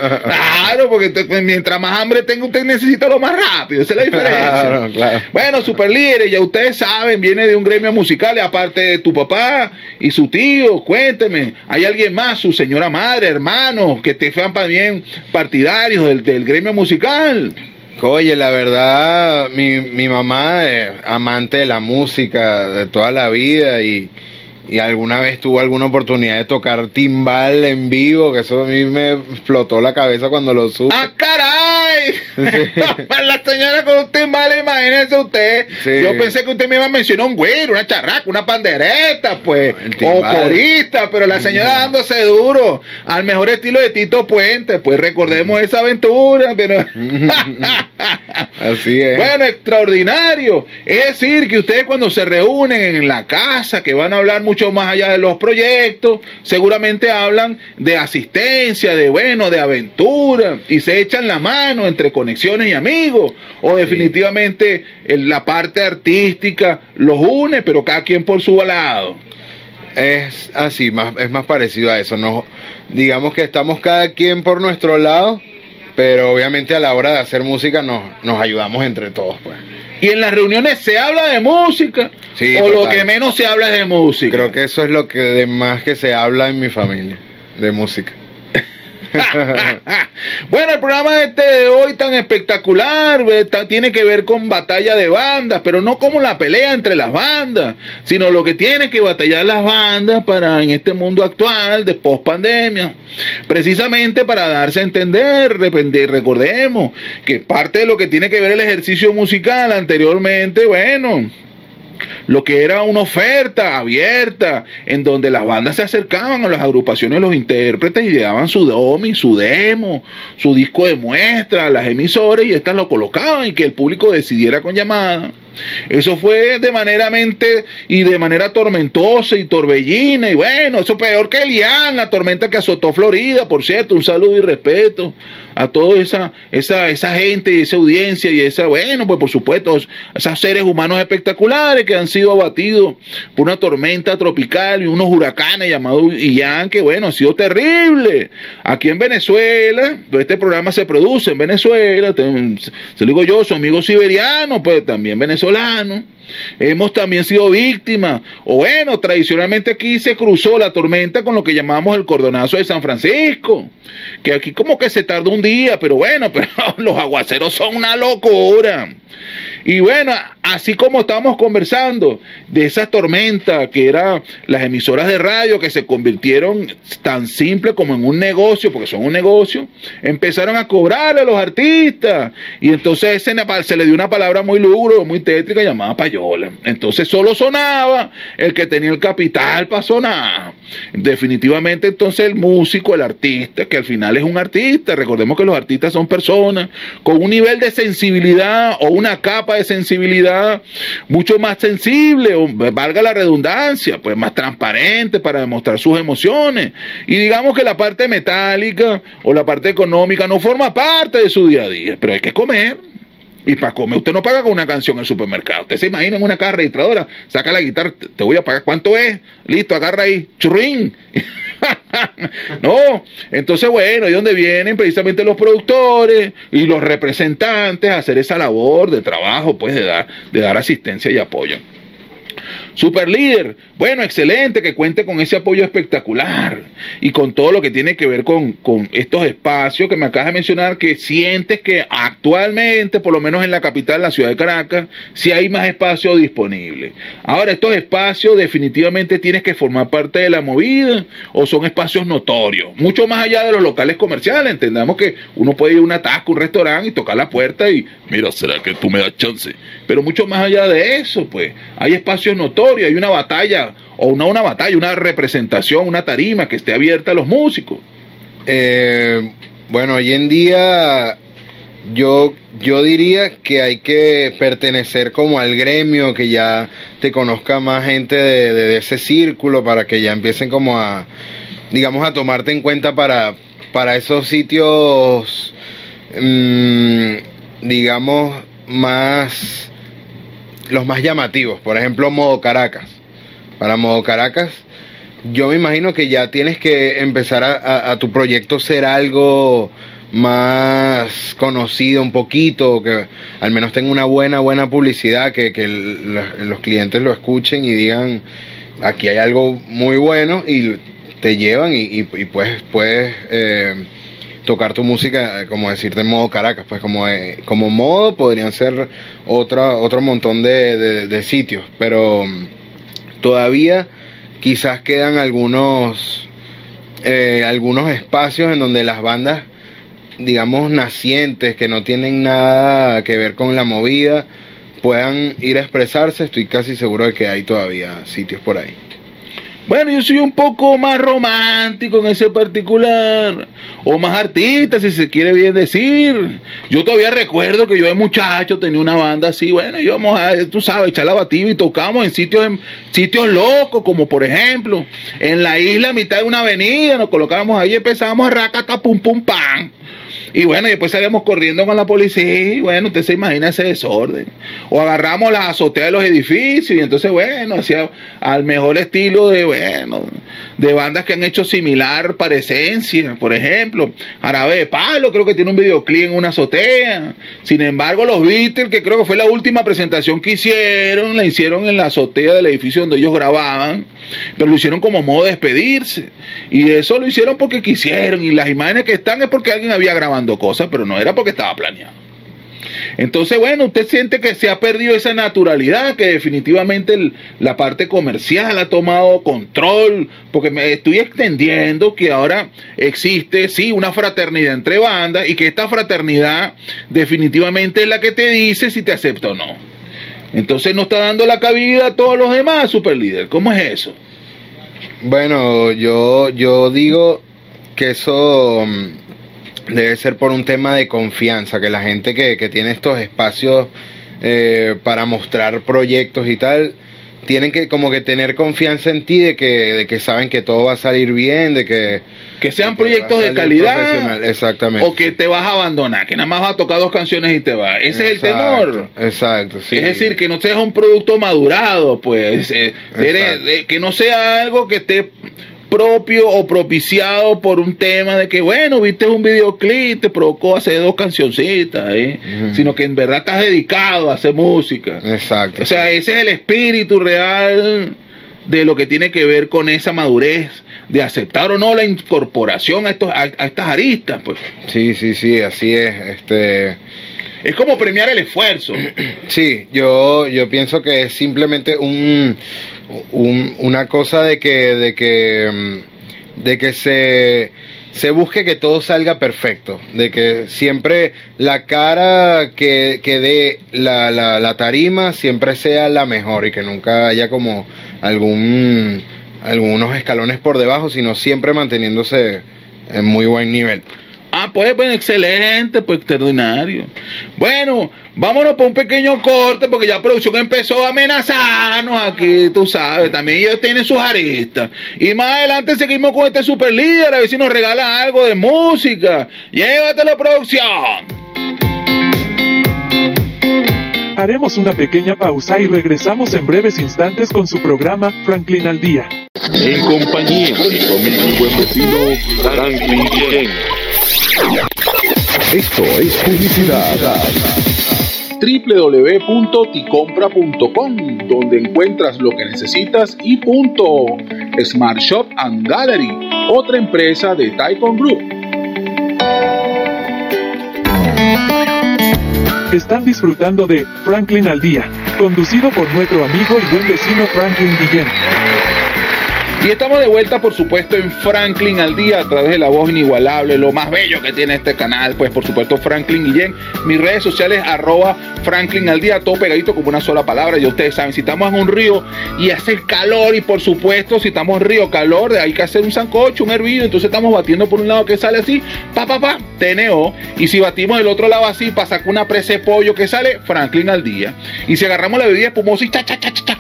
Claro, porque te- pues, mientras más hambre tenga, usted necesita lo más rápido. Esa es la *laughs* diferencia. Claro, claro. Bueno, super líderes, ya ustedes saben, viene de un gremio musical, y aparte de tu papá y su tío, cuénteme, ¿hay alguien más, su señora madre, hermanos, que te sean también partidarios del, del gremio musical? Oye, la verdad, mi, mi mamá es amante de la música de toda la vida y, y alguna vez tuvo alguna oportunidad de tocar timbal en vivo, que eso a mí me explotó la cabeza cuando lo supe. ¡Ah, caray! *laughs* la señora con un timbal, imagínese usted. Sí. Yo pensé que usted me iba a mencionar un güero, una charraca, una pandereta, pues, o corista, pero la señora dándose duro, al mejor estilo de Tito Puente, pues recordemos esa aventura, pero... *laughs* Así es. Bueno, extraordinario. Es decir, que ustedes cuando se reúnen en la casa, que van a hablar mucho más allá de los proyectos, seguramente hablan de asistencia, de bueno, de aventura, y se echan la mano entre conexiones y amigos. O definitivamente en la parte artística los une, pero cada quien por su lado. Es así, más, es más parecido a eso. No, digamos que estamos cada quien por nuestro lado, pero obviamente a la hora de hacer música nos, nos ayudamos entre todos. Pues. Y en las reuniones se habla de música, Sí, o lo que menos se habla es de música. Creo que eso es lo que de más que se habla en mi familia, de música. *laughs* bueno, el programa este de hoy tan espectacular eh, tiene que ver con batalla de bandas, pero no como la pelea entre las bandas, sino lo que tiene que batallar las bandas para en este mundo actual de post pandemia, precisamente para darse a entender, recordemos que parte de lo que tiene que ver el ejercicio musical anteriormente, bueno, lo que era una oferta abierta en donde las bandas se acercaban a las agrupaciones, los intérpretes y le daban su domi, su demo, su disco de muestra las emisoras y estas lo colocaban y que el público decidiera con llamada. Eso fue de manera mente y de manera tormentosa y torbellina y bueno, eso peor que Elian, la tormenta que azotó Florida, por cierto, un saludo y respeto a toda esa, esa, esa gente y esa audiencia y esa, bueno, pues por supuesto, esos seres humanos espectaculares que han sido abatidos por una tormenta tropical y unos huracanes llamados Ian, que bueno, ha sido terrible. Aquí en Venezuela, pues este programa se produce en Venezuela, se lo digo yo, su amigo siberiano, pues también venezolano. Hemos también sido víctimas, o bueno, tradicionalmente aquí se cruzó la tormenta con lo que llamamos el cordonazo de San Francisco, que aquí como que se tardó un día, pero bueno, *laughs* pero los aguaceros son una locura. Y bueno, así como estamos conversando de esas tormentas que eran las emisoras de radio que se convirtieron tan simple como en un negocio, porque son un negocio, empezaron a cobrar a los artistas. Y entonces se, le dio una palabra muy lúgubre, muy tétrica llamada Entonces solo sonaba el que tenía el capital para sonar. Definitivamente entonces el músico, el artista, que al final es un artista, recordemos que los artistas son personas con un nivel de sensibilidad o una capa de sensibilidad mucho más sensible, o valga la redundancia, pues más transparente para demostrar sus emociones. Y digamos que la parte metálica o la parte económica no forma parte de su día a día, pero hay que comer. Y para comer, usted no paga con una canción en el supermercado. Usted se imagina en una caja registradora, saca la guitarra, te voy a pagar. ¿Cuánto es? Listo, agarra ahí, churrín. *laughs* no, entonces bueno, ¿y dónde vienen precisamente los productores y los representantes a hacer esa labor de trabajo, pues dar, de dar asistencia y apoyo? Super líder, bueno, excelente que cuente con ese apoyo espectacular y con todo lo que tiene que ver con, con estos espacios que me acabas de mencionar, que sientes que actualmente, por lo menos en la capital, la ciudad de Caracas, sí hay más espacio disponible. Ahora, estos espacios definitivamente tienes que formar parte de la movida o son espacios notorios, mucho más allá de los locales comerciales. Entendamos que uno puede ir a un atasco, un restaurante y tocar la puerta y, mira, ¿será que tú me das chance? Pero mucho más allá de eso, pues, hay espacios notorios hay una batalla, o no una batalla, una representación, una tarima que esté abierta a los músicos. Eh, bueno, hoy en día yo, yo diría que hay que pertenecer como al gremio, que ya te conozca más gente de, ese círculo para que ya empiecen como a, digamos, a tomarte en cuenta para, para esos sitios, mm, digamos, más los más llamativos, por ejemplo, Modo Caracas. Para Modo Caracas, yo me imagino que ya tienes que empezar a, tu proyecto ser algo más conocido un poquito, que al menos tenga una buena, buena publicidad, que, los clientes lo escuchen y digan, aquí hay algo muy bueno y te llevan y, puedes, puedes eh, tocar tu música, eh, como decirte en modo Caracas, pues como, eh, como modo podrían ser otra, otro montón de, sitios, pero mm, todavía quizás quedan algunos, eh, algunos espacios en donde las bandas, digamos, nacientes, que no tienen nada que ver con la movida, puedan ir a expresarse, estoy casi seguro de que hay todavía sitios por ahí. Bueno, yo soy un poco más romántico en ese particular, o más artista, si se quiere bien decir. Yo todavía recuerdo que yo de muchacho tenía una banda así, bueno, íbamos a, tú sabes, echar la batida y tocamos en sitios, en sitios locos, como por ejemplo, en la isla, a mitad de una avenida, nos colocábamos ahí y empezábamos a racata pum pum pam. Y bueno, después salíamos corriendo con la policía y bueno, usted se imagina ese desorden. O agarramos la azotea de los edificios y entonces, bueno, hacía al mejor estilo de, bueno, de bandas que han hecho similar parecencia, por ejemplo, Árabe de Palo, creo que tiene un videoclip en una azotea. Sin embargo, los Beatles, que creo que fue la última presentación que hicieron, la hicieron en la azotea del edificio donde ellos grababan, pero lo hicieron como modo de despedirse. Y eso lo hicieron porque quisieron, y las imágenes que están es porque alguien había grabado cosas, pero no era porque estaba planeado. Entonces, bueno, usted siente que se ha perdido esa naturalidad, que definitivamente la parte comercial ha tomado control, porque me estoy extendiendo que ahora existe, sí, una fraternidad entre bandas y que esta fraternidad definitivamente es la que te dice si te acepta o no. Entonces no está dando la cabida a todos los demás, super líder. ¿Cómo es eso? Bueno, yo, yo digo que eso mm, debe ser por un tema de confianza, que la gente que, tiene estos espacios eh, para mostrar proyectos y tal, tienen que como que tener confianza en ti de que, de que saben que todo va a salir bien, de que... Que sean proyectos de calidad. Exactamente. O que te vas a abandonar, que nada más vas a tocar dos canciones y te vas. Ese es el temor. Exacto, Es decir, que no seas un producto madurado, pues. Eh, eh, que no sea algo que esté propio o propiciado por un tema de que, bueno, viste un videoclip, te provocó hacer dos cancioncitas, ¿eh? sino que en verdad estás dedicado a hacer música. Exacto. O sea, ese es el espíritu real de lo que tiene que ver con esa madurez de aceptar o no la incorporación a estos a, estas aristas pues sí sí sí así es este es como premiar el esfuerzo sí yo yo pienso que es simplemente un una cosa de que, de que, mm, de que se, se busque que todo salga perfecto, de que siempre la cara que, que dé la, la, la tarima siempre sea la mejor y que nunca haya como algún algunos escalones por debajo, sino siempre manteniéndose en muy buen nivel. Ah, pues, pues, excelente, pues extraordinario. Bueno, vámonos por un pequeño corte porque ya producción empezó a amenazarnos aquí, tú sabes. También ellos tienen sus aristas. Y más adelante seguimos con este super líder, a ver si nos regala algo de música. Llévatelo, producción. Haremos una pequeña pausa y regresamos en breves instantes con su programa Franklin al Día. En compañía de mi buen vecino Franklin Guillén. Esto es publicidad. www.ticompra.com, donde encuentras lo que necesitas y punto. Smart Shop and Gallery, otra empresa de Taikon Group. Están disfrutando de Franklin al Día, conducido por nuestro amigo y buen vecino Franklin Guillén. Y estamos de vuelta, por supuesto, en Franklin al día a través de la voz inigualable, lo más bello que tiene este canal, pues por supuesto Franklin Guillén. Mis redes sociales, arroba Franklin al día, todo pegadito como una sola palabra. Ya ustedes saben, si estamos en un río y hace calor, y por supuesto, si estamos en río calor, hay que hacer un sancocho, un hervido. Entonces estamos batiendo por un lado que sale así, pa, pa, pa, TNO. Y si batimos del otro lado así, para sacar una presa de pollo que sale, Franklin al día. Y si agarramos la bebida espumosa y cha, cha, cha, cha, cha,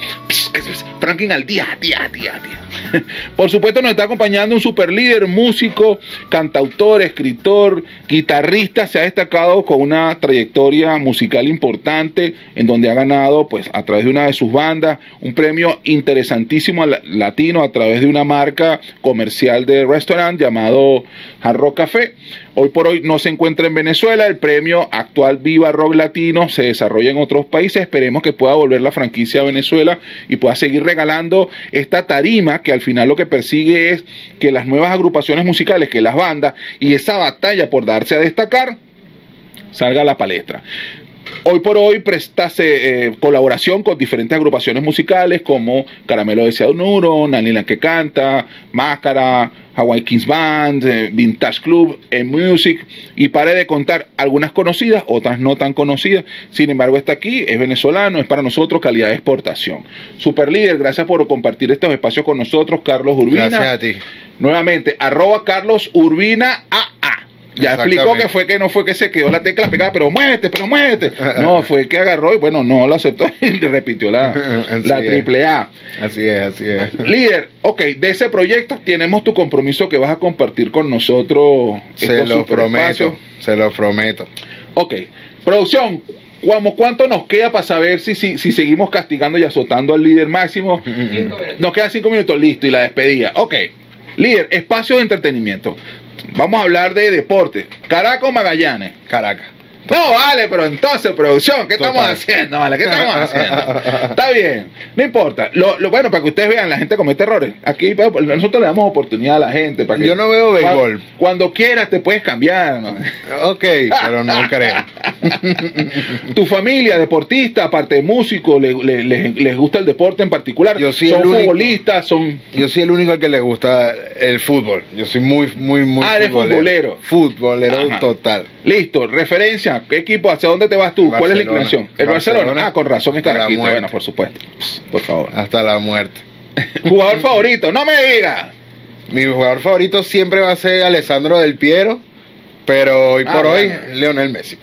Franklin al día, día, día, día. *laughs* Por supuesto nos está acompañando un super líder, músico, cantautor, escritor, guitarrista, se ha destacado con una trayectoria musical importante en donde ha ganado pues a través de una de sus bandas un premio interesantísimo latino a través de una marca comercial de restaurante llamado Hard Rock Café. Hoy por hoy no se encuentra en Venezuela, el premio actual Viva Rock Latino se desarrolla en otros países, esperemos que pueda volver la franquicia a Venezuela y pueda seguir regalando esta tarima que al final lo que persigue es que las nuevas agrupaciones musicales, que las bandas y esa batalla por darse a destacar salga a la palestra. Hoy por hoy prestase eh, colaboración con diferentes agrupaciones musicales como Caramelo de Cianuro, Nanila que canta, Máscara, Hawaii Kings Band, eh, Vintage Club, en Music y pare de contar algunas conocidas, otras no tan conocidas. Sin embargo, está aquí, es venezolano, es para nosotros calidad de exportación. Super líder, gracias por compartir estos espacios con nosotros, Carlos Urbina. Gracias a ti. Nuevamente, arroba Carlos Urbina AA. Ya explicó que fue que no fue que se quedó la tecla pegada, pero muévete, pero muévete. No, *laughs* fue que agarró y bueno, no lo aceptó *laughs* y le repitió la, *laughs* la triple A. Así es, así es. Líder, ok, de ese proyecto tenemos tu compromiso que vas a compartir con nosotros. Se estos lo prometo, se lo prometo. Ok, producción, ¿cuámo- ¿cuánto nos queda para saber si, si, si seguimos castigando y azotando al líder máximo? Nos quedan cinco minutos, listo, y la despedida. Ok, líder, espacio de entretenimiento. Vamos a hablar de deporte. Caracas o Magallanes. Caracas. No, vale, pero entonces, producción, ¿qué estamos haciendo? Vale, ¿qué estamos haciendo? *laughs* Está bien, no importa. Lo, lo bueno, para que ustedes vean, la gente comete errores. Aquí nosotros le damos oportunidad a la gente. Para que, Yo no veo béisbol. Cuando, cuando quieras te puedes cambiar. ¿no? Ok, pero no *laughs* creo. tu familia, deportista, aparte de músico, le- le- les, les gusta el deporte en particular. Yo sí, son el único. futbolistas, son... Yo soy el único al que le gusta el fútbol. Yo soy muy, muy, muy Ah, eres futbolero. Futbolero Ajá. total. Listo, referencia, ¿qué equipo? ¿Hacia dónde te vas tú? ¿Cuál es la inclinación? El Barcelona. Barcelona. Ah, con razón está aquí. muerte. Bueno, por supuesto. Pss, Por favor. Hasta la muerte. *laughs* Jugador favorito, no me digas. Mi jugador favorito siempre va a ser Alessandro Del Piero, pero hoy Ah, por hoy. Leonel Messi.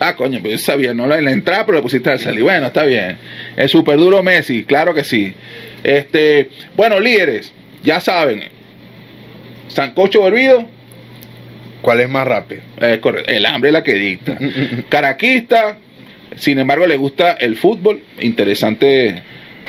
Ah, coño, pues yo sabía, no la, la entrada, pero le pusiste al salir. Bueno, está bien. El super duro Messi, claro que sí. Este, bueno, líderes, ya saben. Sancocho hervido, ¿Cuál es más rápido? eh, el hambre es la que dicta. *laughs* Caraquista, sin embargo, le gusta el fútbol, interesante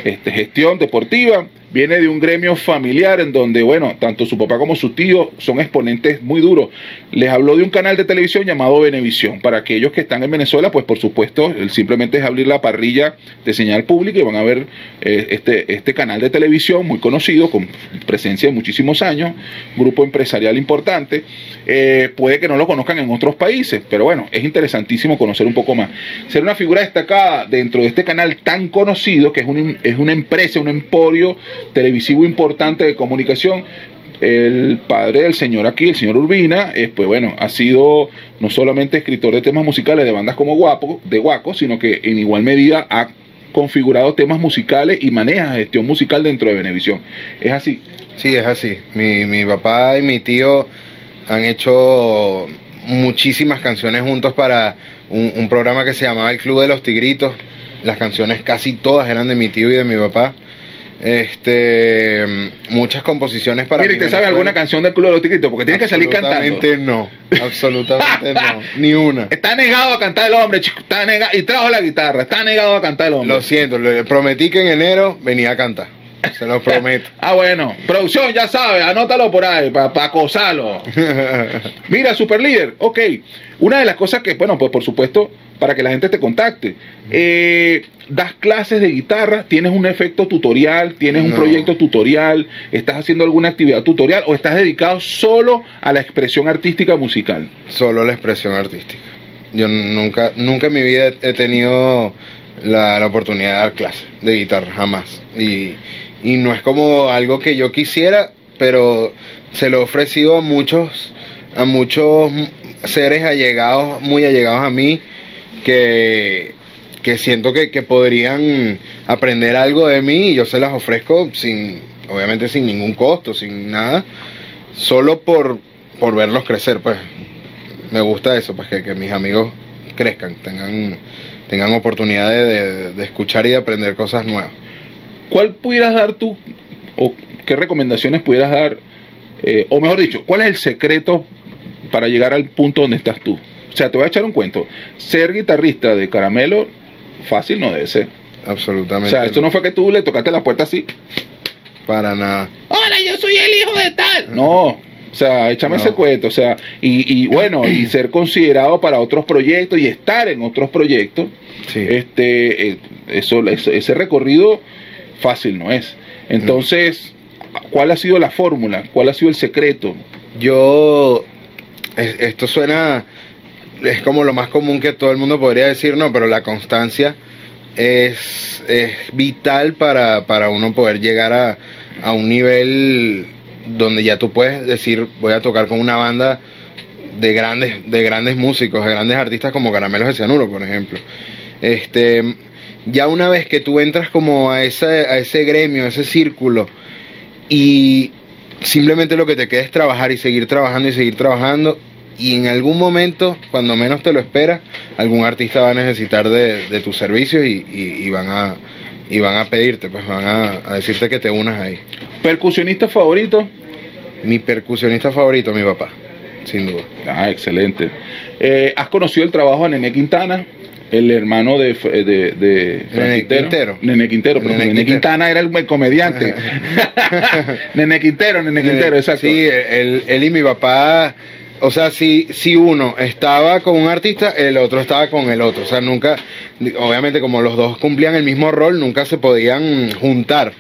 este, gestión deportiva. Viene de un gremio familiar en donde, bueno, tanto su papá como su tío son exponentes muy duros. Les habló de un canal de televisión llamado Venevisión. Para aquellos que están en Venezuela, pues por supuesto, simplemente es abrir la parrilla de señal pública y van a ver eh, este, este canal de televisión muy conocido, con presencia de muchísimos años, grupo empresarial importante. Eh, puede que no lo conozcan en otros países, pero bueno, es interesantísimo conocer un poco más. Ser una figura destacada dentro de este canal tan conocido, que es, un- es una empresa, un emporio televisivo importante de comunicación, el padre del señor aquí, el señor Urbina, eh, pues bueno, ha sido no solamente escritor de temas musicales de bandas como Guapo, de Guaco, sino que en igual medida ha configurado temas musicales y manejas gestión musical dentro de Venevisión. ¿Es así? Sí, es así. Mi, mi papá y mi tío han hecho muchísimas canciones juntos para un programa que se llamaba El Club de los Tigritos. Las canciones casi todas eran de mi tío y de mi papá. Este, muchas composiciones para. Mira, ¿y te Venezuela. alguna canción del Club de los Tigritos? Porque tienes que salir cantando. Absolutamente no, absolutamente no, *laughs* ni una. Está negado a cantar el hombre, chico. Está negado. Y trajo la guitarra. Está negado a cantar el hombre. Lo siento, le prometí que en enero venía a cantar. Se lo prometo. *laughs* Ah, bueno. Producción, ya sabes, anótalo por ahí para acosarlo. *laughs* Mira, super líder, ok. Una de las cosas que, bueno, pues por supuesto, para que la gente te contacte. eh, das clases de guitarra, tienes un efecto tutorial, tienes un proyecto tutorial, estás haciendo alguna actividad tutorial o estás dedicado solo a la expresión artística musical. Solo la expresión artística. Yo nunca, nunca en mi vida he tenido la, la oportunidad de dar clases de guitarra, jamás. Y, y no es como algo que yo quisiera, pero se lo he ofrecido a muchos, a muchos seres allegados, muy allegados a mí, que, que siento que, que podrían aprender algo de mí y yo se las ofrezco sin, obviamente sin ningún costo, sin nada, solo por, por verlos crecer, pues me gusta eso, pues que, que mis amigos crezcan, tengan, tengan oportunidad de, escuchar y de aprender cosas nuevas. ¿Cuál pudieras dar tú, o qué recomendaciones pudieras dar, eh, o mejor dicho, cuál es el secreto para llegar al punto donde estás tú? O sea, te voy a echar un cuento. Ser guitarrista de Caramelo, fácil no debe ser. O Absolutamente. sea, esto no fue que tú le tocaste la puerta así. Para nada. Hola, yo soy el hijo de tal. No, o sea, échame No. ese cuento. O sea, y, y bueno, y *clears throat* ser considerado para otros proyectos y estar en otros proyectos. Sí. Este, eh, eso, ese recorrido fácil no es. Entonces, ¿cuál ha sido la fórmula? ¿Cuál ha sido el secreto? Yo, es- esto suena, es como lo más común que todo el mundo podría decir, no, pero la constancia es, es vital para, para uno poder llegar a, a un nivel donde ya tú puedes decir, voy a tocar con una banda de grandes, de grandes músicos, de grandes artistas como Caramelos de Cianuro, por ejemplo. Este, ya una vez que tú entras como a ese, a ese gremio, a ese círculo, y simplemente lo que te queda es trabajar y seguir trabajando y seguir trabajando, y en algún momento, cuando menos te lo esperas, algún artista va a necesitar de, de tus servicios y, y- y van a y van a pedirte, pues van a, a decirte que te unas ahí. ¿Percusionista favorito? Mi percusionista favorito, mi papá, sin duda. Ah, excelente. Eh, ¿Has conocido el trabajo de Nene Quintana? El hermano de, de, Nene Quintero. Nene Quintero, pero Nene Nene, Quintero. Quintana era el comediante. *laughs* *laughs* Nene Quintero, Nene Quintero, exacto. Sí, él, él y mi papá, o sea, si, si uno estaba con un artista, el otro estaba con el otro. O sea, nunca, obviamente como los dos cumplían el mismo rol, nunca se podían juntar.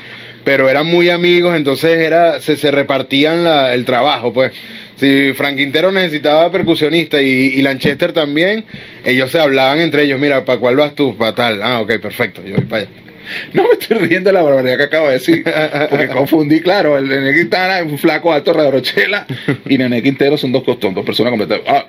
Pero eran muy amigos, entonces era, se, se repartían la- el trabajo, pues. Si Frank Quintero necesitaba percusionista y, y Lanchester también, ellos se hablaban entre ellos, mira, ¿para cuál vas tú? Para tal. Ah, ok, perfecto, yo voy para allá. *laughs* No me estoy riendo de la barbaridad que acabo de decir. Porque confundí, claro, el Nene Quintana es un flaco alto de Rochela y Nene Quintero son dos costón, dos personas completamente. Ah,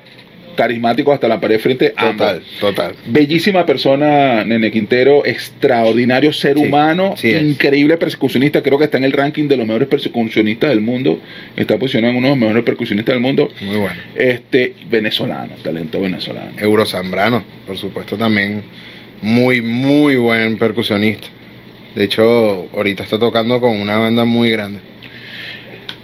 carismáticos hasta la pared frente. ambos. Total, total. Bellísima persona, Nene Quintero, extraordinario ser Sí, humano, sí increíble percusionista, creo que está en el ranking de los mejores percusionistas del mundo, está posicionado en uno de los mejores percusionistas del mundo, Muy bueno. este venezolano, talento venezolano. Euro Zambrano, por supuesto, también muy, muy buen percusionista. De hecho, ahorita está tocando con una banda muy grande.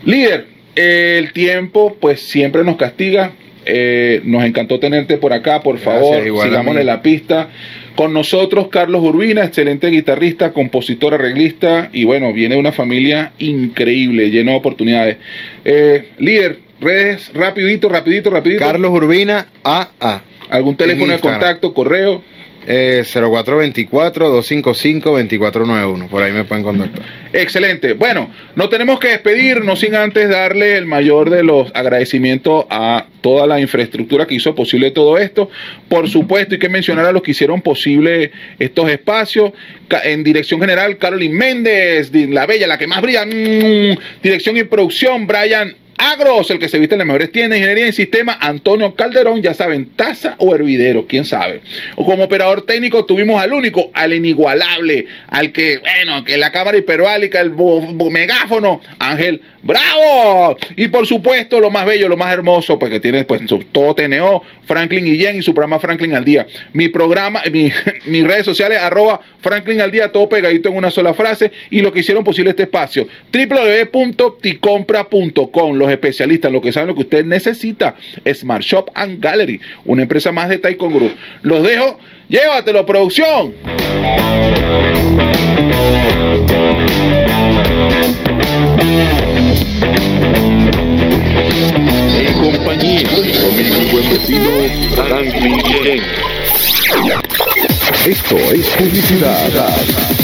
Líder, el tiempo pues siempre nos castiga. Eh, nos encantó tenerte por acá, por Gracias, favor, en la pista. Con nosotros Carlos Urbina, excelente guitarrista, compositor, arreglista y bueno, viene de una familia increíble, lleno de oportunidades. Eh, líder, redes, rapidito, rapidito, rapidito. Carlos Urbina, AA. ¿Algún teléfono de contacto, correo? Eh, 0424-255-2491. Por ahí me pueden contactar. Excelente. Bueno, nos tenemos que despedir, no sin antes darle el mayor de los agradecimientos a toda la infraestructura que hizo posible todo esto. Por supuesto, hay que mencionar a los que hicieron posible estos espacios. En dirección general, Carolyn Méndez, la bella, la que más brilla. Mm, Dirección y producción, Brian Agros, el que se viste en las mejores tiendas, ingeniería en sistema, Antonio Calderón, ya saben, taza o hervidero, quién sabe. O como operador técnico tuvimos al único, al inigualable, al que, bueno, que la cámara hiperbálica, el megáfono, Ángel Bravo. Y por supuesto, lo más bello, lo más hermoso, pues que tiene pues todo TNO, Franklin Guillén y su programa Franklin al Día. Mi programa, mi, *laughs* mis redes sociales, arroba Franklin al Día, todo pegadito en una sola frase. Y lo que hicieron posible este espacio, www.ticompra.com. Los especialistas, lo que saben lo que usted necesita, Smart Shop and Gallery, una empresa más de Taikon Group. Los dejo, llévatelo, producción. En compañía y buen vecino Franklin. Esto es publicidad